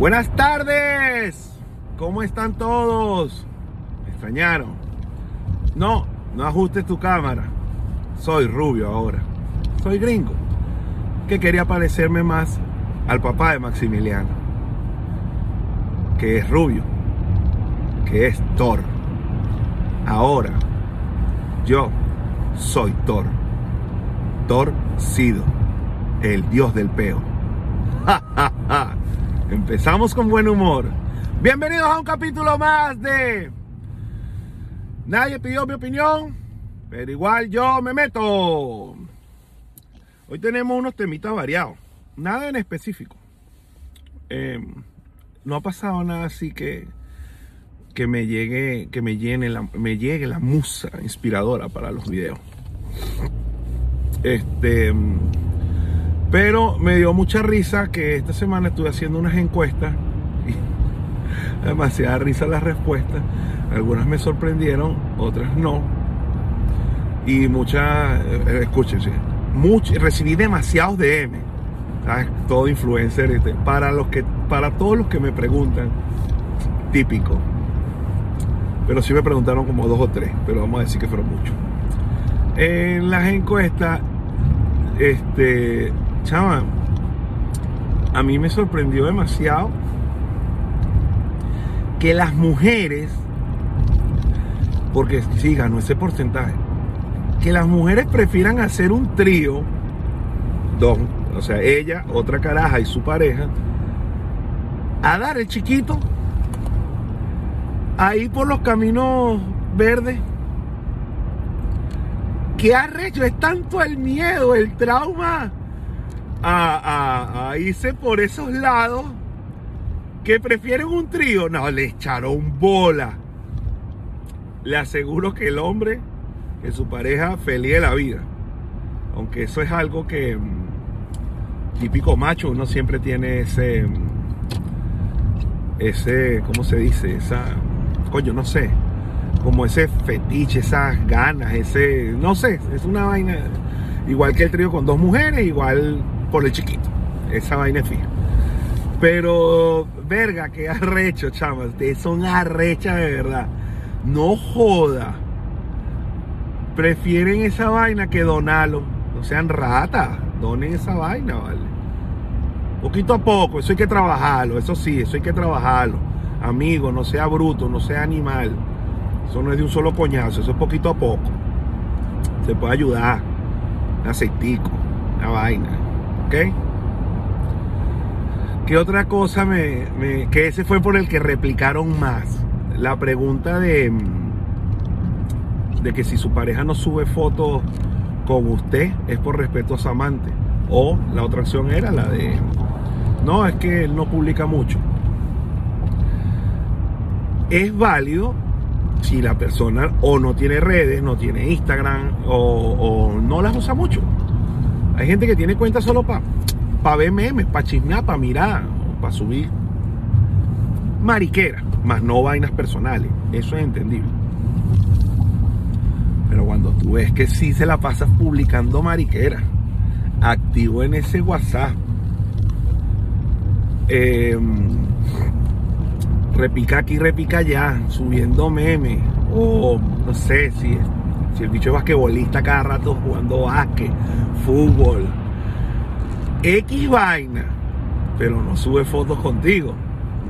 Buenas tardes. ¿Cómo están todos? ¿Me extrañaron? No, no ajustes tu cámara. Soy rubio ahora. Soy gringo. Que quería parecerme más al papá de Maximiliano. Que es rubio. Que es Thor. Ahora, yo soy Thor. Thor Sido, el dios del peo. ¡Ja, ja, ja! Empezamos con buen humor. Bienvenidos a un capítulo más de Nadie pidió mi opinión, pero igual yo me meto. Hoy tenemos unos temitas variados. Nada en específico. Eh, no ha pasado nada así que, que me llegue, que me llene la, me llegue la musa inspiradora para los videos. Este pero me dio mucha risa que esta semana estuve haciendo unas encuestas y demasiada risa las respuestas. Algunas me sorprendieron, otras no. Y muchas, eh, escúchense, recibí demasiados DM. ¿sabes? Todo influencer. Este, para, los que, para todos los que me preguntan, típico. Pero sí me preguntaron como dos o tres, pero vamos a decir que fueron muchos. En las encuestas, este, chava, a mí me sorprendió demasiado que las mujeres, porque sí ganó ese porcentaje, que las mujeres prefieran hacer un trío, dos, o sea, ella, otra caraja y su pareja, a dar el chiquito ahí por los caminos verdes. ¿Qué arrecho? Es tanto el miedo, el trauma a, irse por esos lados que prefieren un trío. No, le echaron bola. Le aseguro que el hombre, que su pareja, feliz de la vida. Aunque eso es algo que mm, típico macho, uno siempre tiene ese, mm, ese, ¿cómo se dice? Esa, coño, no sé, como ese fetiche, esas ganas, ese, no sé, es una vaina, igual que el trío con dos mujeres, igual por el chiquito. Esa vaina es fija. Pero, verga, que arrecho, chamas. Son arrechas de verdad. No joda. Prefieren esa vaina que donarlo. No sean ratas. Donen esa vaina, ¿vale? Poquito a poco. Eso hay que trabajarlo. Eso sí, eso hay que trabajarlo. Amigo, no sea bruto, no sea animal. Eso no es de un solo coñazo. Eso es poquito a poco. Se puede ayudar. Un aceitico. Una vaina. ¿Qué otra cosa me, que ese fue por el que replicaron más? La pregunta de, de que si su pareja no sube fotos con usted es por respeto a su amante. O la otra opción era la de, no, es que él no publica mucho. Es válido si la persona o no tiene redes, no tiene Instagram o no las usa mucho. Hay gente que tiene cuenta solo para pa ver memes, para chismear, para mirar, para subir mariquera, más no vainas personales. Eso es entendible. Pero cuando tú ves que sí se la pasas publicando mariquera, activo en ese WhatsApp, em, repica aquí, repica allá, subiendo memes, o no sé si es si el bicho es basquetbolista cada rato jugando básquet, fútbol, X vaina, pero no sube fotos contigo.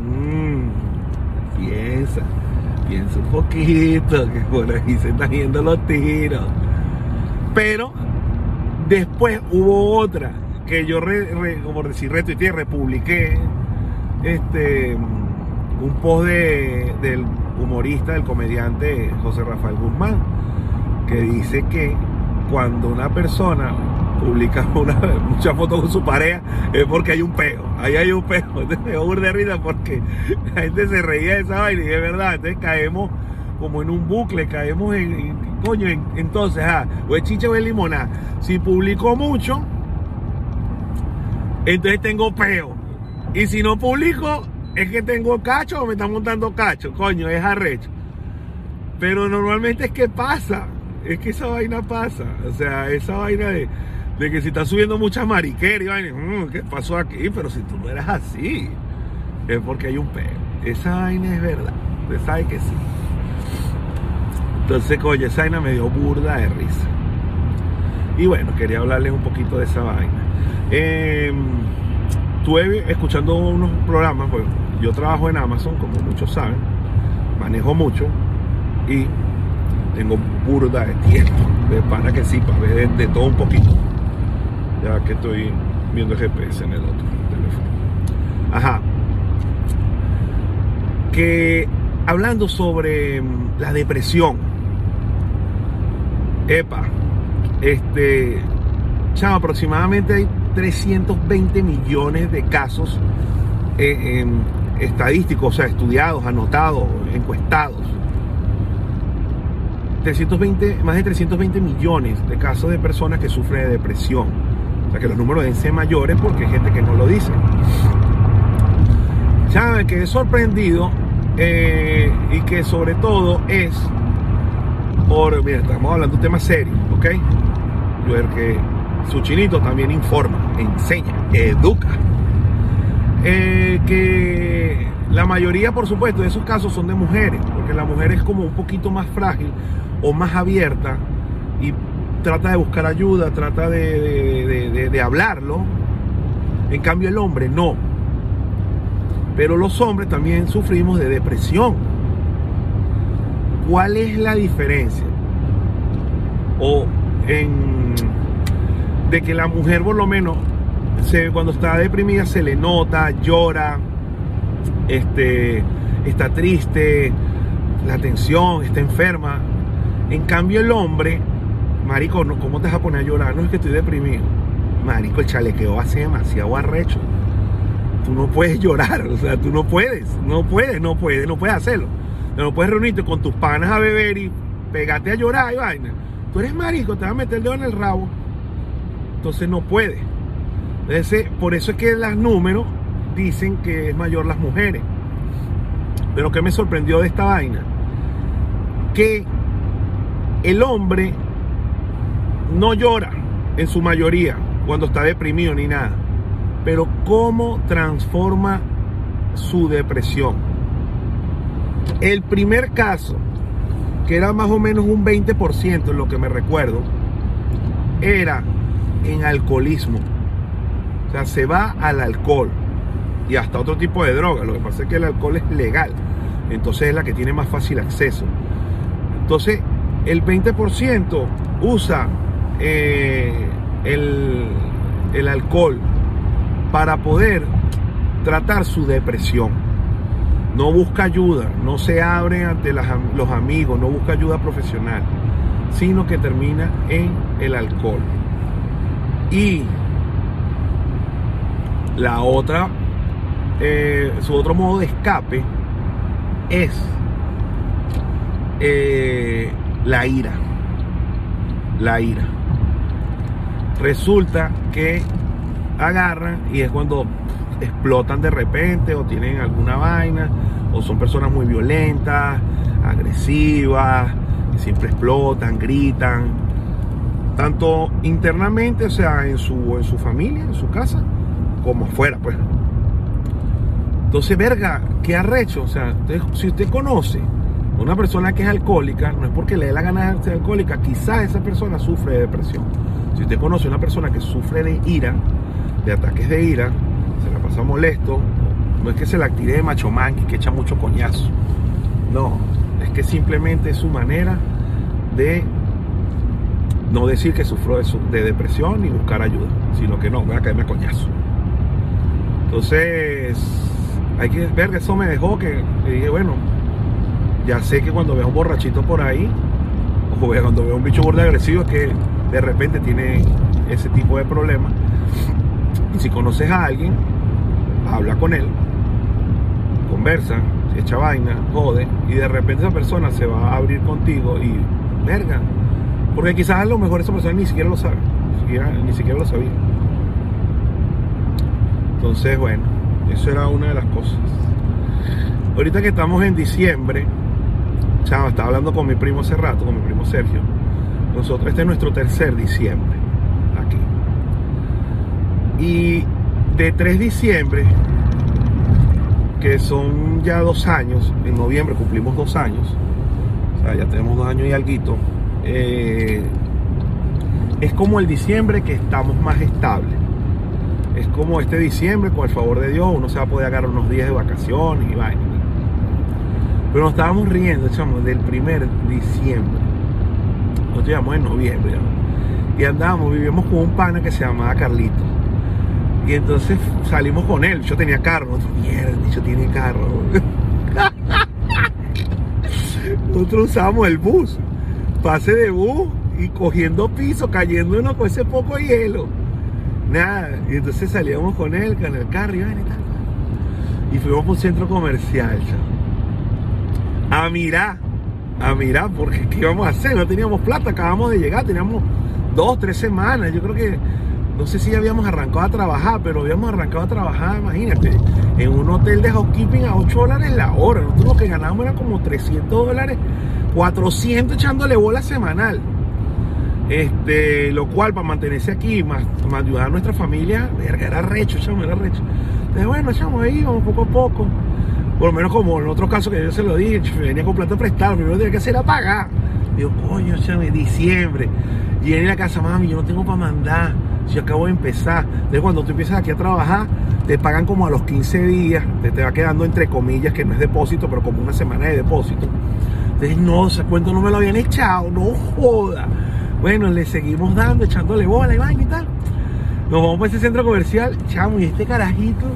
Mm, piensa, piensa un poquito, que por ahí se están yendo los tiros. Pero después hubo otra que yo, como decir, retuiteé, republiqué este, un post del humorista, del comediante José Rafael Guzmán que dice que cuando una persona publica muchas fotos con su pareja es porque hay un peo, ahí hay un peo, entonces de risa porque la gente se reía de esa vaina y es verdad, entonces caemos como en un bucle, caemos en, coño, entonces, ah, o es chicha o es limonada, si publico mucho, entonces tengo peo, y si no publico, es que tengo cacho o me están montando cacho, coño, es arrecho, pero normalmente es que pasa, es que esa vaina pasa. O sea, esa vaina de, que si estás subiendo muchas mariqueras y mm, ¿qué pasó aquí? Pero si tú no eras así. es porque hay un peo. Esa vaina es verdad. Usted sabe que sí. Entonces, oye, esa vaina me dio burda de risa. Y bueno, quería hablarles un poquito de esa vaina. Eh, estuve escuchando unos programas, pues yo trabajo en Amazon, como muchos saben, manejo mucho y tengo burda de tiempo, de para que sí, para ver de, todo un poquito. Ya que estoy viendo GPS en el otro teléfono. Ajá. Que hablando sobre mm, la depresión. Epa, este, chao, aproximadamente hay 320 millones de casos eh, estadísticos, o sea, estudiados, anotados, encuestados. 320, más de 320 millones de casos de personas que sufren de depresión. O sea que los números deben ser mayores porque hay gente que no lo dice. Saben que es sorprendido eh, y que sobre todo es por, mira, estamos hablando de un tema serio, ¿ok? Yo que su chinito también informa, enseña, educa. Eh, que la mayoría, por supuesto, de esos casos son de mujeres, porque la mujer es como un poquito más frágil o más abierta y trata de buscar ayuda, trata de, hablarlo. En cambio el hombre no. Pero los hombres también sufrimos de depresión. ¿Cuál es la diferencia? O en de que la mujer por lo menos se, cuando está deprimida se le nota, llora, este, está triste, la tensión, está enferma. En cambio el hombre, marico, ¿cómo te vas a poner a llorar? No es que estoy deprimido. Marico, el chalequeo hace demasiado arrecho. Tú no puedes llorar, o sea, tú no puedes, no puedes, no puedes, no puedes hacerlo. No puedes reunirte con tus panas a beber y pegarte a llorar y vaina. Tú eres marico, te vas a meter el dedo en el rabo entonces no puede. por eso es que los números dicen que es mayor las mujeres. Pero que me sorprendió de esta vaina? Que el hombre no llora en su mayoría cuando está deprimido ni nada. Pero cómo transforma su depresión. El primer caso, que era más o menos un 20% en lo que me recuerdo, era en alcoholismo. O sea, se va al alcohol y hasta otro tipo de droga. Lo que pasa es que el alcohol es legal. Entonces es la que tiene más fácil acceso. Entonces, el 20% usa eh, el, el alcohol para poder tratar su depresión. No busca ayuda, no se abre ante los amigos, no busca ayuda profesional, sino que termina en el alcohol. Y la otra, eh, su otro modo de escape es eh, la ira. La ira. Resulta que agarran y es cuando explotan de repente o tienen alguna vaina o son personas muy violentas, agresivas, siempre explotan, gritan tanto internamente, o sea, en su, en su familia, en su casa, como afuera, pues. Entonces, verga, qué arrecho, o sea, si usted conoce una persona que es alcohólica, no es porque le dé la gana de ser alcohólica, quizás esa persona sufre de depresión. Si usted conoce una persona que sufre de ira, de ataques de ira, se la pasa molesto, no es que se la active de macho y que echa mucho coñazo. No, es que simplemente es su manera de no decir que sufro de, depresión ni buscar ayuda, sino que no, voy a caerme a coñazo. Entonces, hay que ver que eso me dejó que, dije, bueno, ya sé que cuando veo un borrachito por ahí, o cuando veo un bicho borde agresivo, es que de repente tiene ese tipo de problema. Y si conoces a alguien, habla con él, conversa, echa vaina, jode, y de repente esa persona se va a abrir contigo y, verga, porque quizás a lo mejor esa persona ni siquiera lo sabe, ni siquiera, lo sabía. Entonces, bueno, eso era una de las cosas. Ahorita que estamos en diciembre, chava, estaba hablando con mi primo hace rato, con mi primo Sergio. Nosotros, este es nuestro tercer diciembre aquí. Y de 3 diciembre que son ya dos años, en noviembre cumplimos dos años, o sea, ya tenemos dos años y algo, eh, es como el diciembre que estamos más estables. Es como este diciembre, con el favor de Dios, uno se va a poder agarrar unos días de vacaciones y vaina. Pero nos estábamos riendo, chamo, del primer diciembre. Nos llevamos en noviembre. Y andábamos, vivíamos con un pana que se llamaba Carlito. Y entonces salimos con él. Yo tenía carro. Nosotros, mierda, yo tiene carro. Nosotros usamos el bus. Pase de bus y cogiendo piso, cayéndonos con ese poco hielo. Nada. Y entonces salíamos con él, con el carro y, y fuimos por un centro comercial, A mirar, a mirar, porque ¿qué íbamos a hacer? No teníamos plata, acabamos de llegar, teníamos dos, tres semanas. Yo creo que, no sé si ya habíamos arrancado a trabajar, pero habíamos arrancado a trabajar, imagínate, en un hotel de housekeeping a 8 dólares la hora. Nosotros lo que ganábamos era como 300 dólares, 400 echándole bola semanal. Este, lo cual para mantenerse aquí, más, ayudar a nuestra familia, era recho, chamo, era recho. Entonces, bueno, chamo, ahí vamos poco a poco. Por lo menos como en otro caso que yo se lo dije, venía con plata prestada, primero tenía que hacer era pagar. Digo, coño, chamo, diciembre. Y en la casa, mami, yo no tengo para mandar. Yo acabo de empezar. Entonces, cuando tú empiezas aquí a trabajar, te pagan como a los 15 días. Te, te va quedando entre comillas, que no es depósito, pero como una semana de depósito. Entonces, no, ese cuento no me lo habían echado, no joda. Bueno, le seguimos dando, echándole bola y vaina y tal. Nos vamos para ese centro comercial, chamo, y este carajito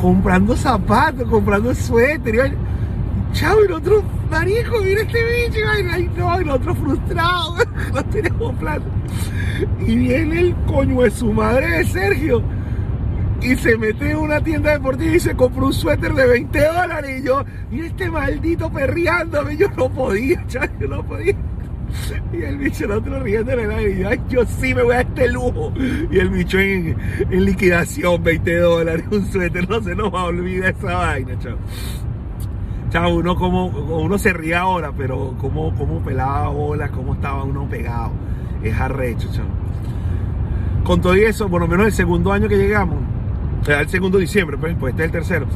comprando zapatos, comprando suéter, y chamo, y nosotros, marico, mira este bicho, y y no, y nosotros frustrados, no tenemos plata. Y viene el coño de su madre de Sergio y se mete en una tienda deportiva y se compró un suéter de 20 dólares. Y yo, mira este maldito perreándome, yo no podía, chaval, yo no podía. Y el bicho el otro riendo en el aire. Y yo, sí me voy a este lujo. Y el bicho en, liquidación, 20 dólares, un suéter. No se nos va a olvidar esa vaina, chao. Chao, uno como uno se ríe ahora, pero como, como pelaba bolas, cómo estaba uno pegado. Es arrecho, chao. Con todo eso, por lo menos el segundo año que llegamos, sea, el segundo diciembre, pues, pues este es el tercero.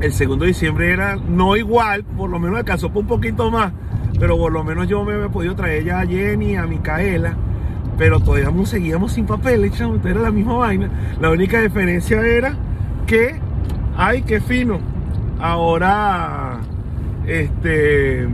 El segundo diciembre era no igual, por lo menos alcanzó por un poquito más pero por lo menos yo me había podido traer ya a Jenny, a Micaela, pero todavía seguíamos sin papel, chavos, era la misma vaina. La única diferencia era que, ay, qué fino, ahora, este,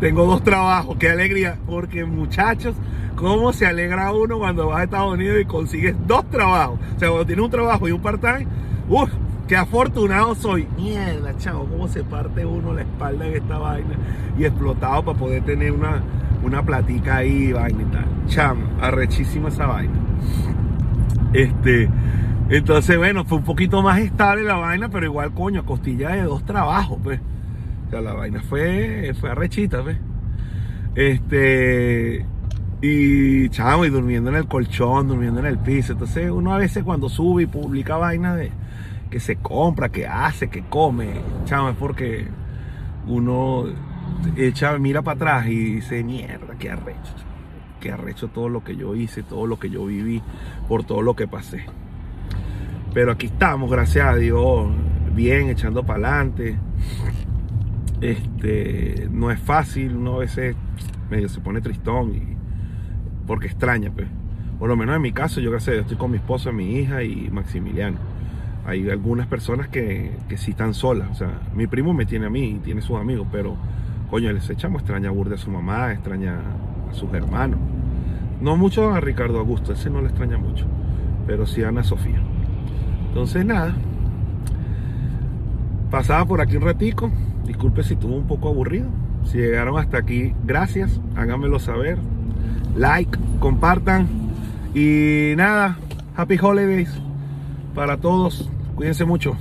tengo dos trabajos, qué alegría, porque muchachos, cómo se alegra uno cuando vas a Estados Unidos y consigues dos trabajos. O sea, cuando tienes un trabajo y un part-time, uff, Qué afortunado soy. Mierda, chavo, cómo se parte uno la espalda en esta vaina y explotado para poder tener una, una platica ahí, vaina y tal. Chamo, arrechísima esa vaina. Este, entonces, bueno, fue un poquito más estable la vaina, pero igual, coño, costilla de dos trabajos, pues. O la vaina fue, fue arrechita, pues. Este, y chamo, y durmiendo en el colchón, durmiendo en el piso. Entonces, uno a veces cuando sube y publica vainas de que se compra, que hace, que come, chamo, es porque uno echa, mira para atrás y dice, mierda, qué arrecho, qué arrecho todo lo que yo hice, todo lo que yo viví, por todo lo que pasé. Pero aquí estamos, gracias a Dios, bien, echando para adelante. Este, no es fácil, uno a veces medio se pone tristón y, porque extraña, pues. Por lo menos en mi caso, yo gracias a Dios estoy con mi esposa, mi hija y Maximiliano hay algunas personas que, que sí están solas. O sea, mi primo me tiene a mí y tiene sus amigos, pero coño, les echamos extraña a Burde a su mamá, extraña a sus hermanos. No mucho a Ricardo Augusto, ese no le extraña mucho, pero sí a Ana Sofía. Entonces, nada. Pasaba por aquí un ratico. Disculpe si estuvo un poco aburrido. Si llegaron hasta aquí, gracias. Háganmelo saber. Like, compartan. Y nada, happy holidays para todos. Cuídense mucho.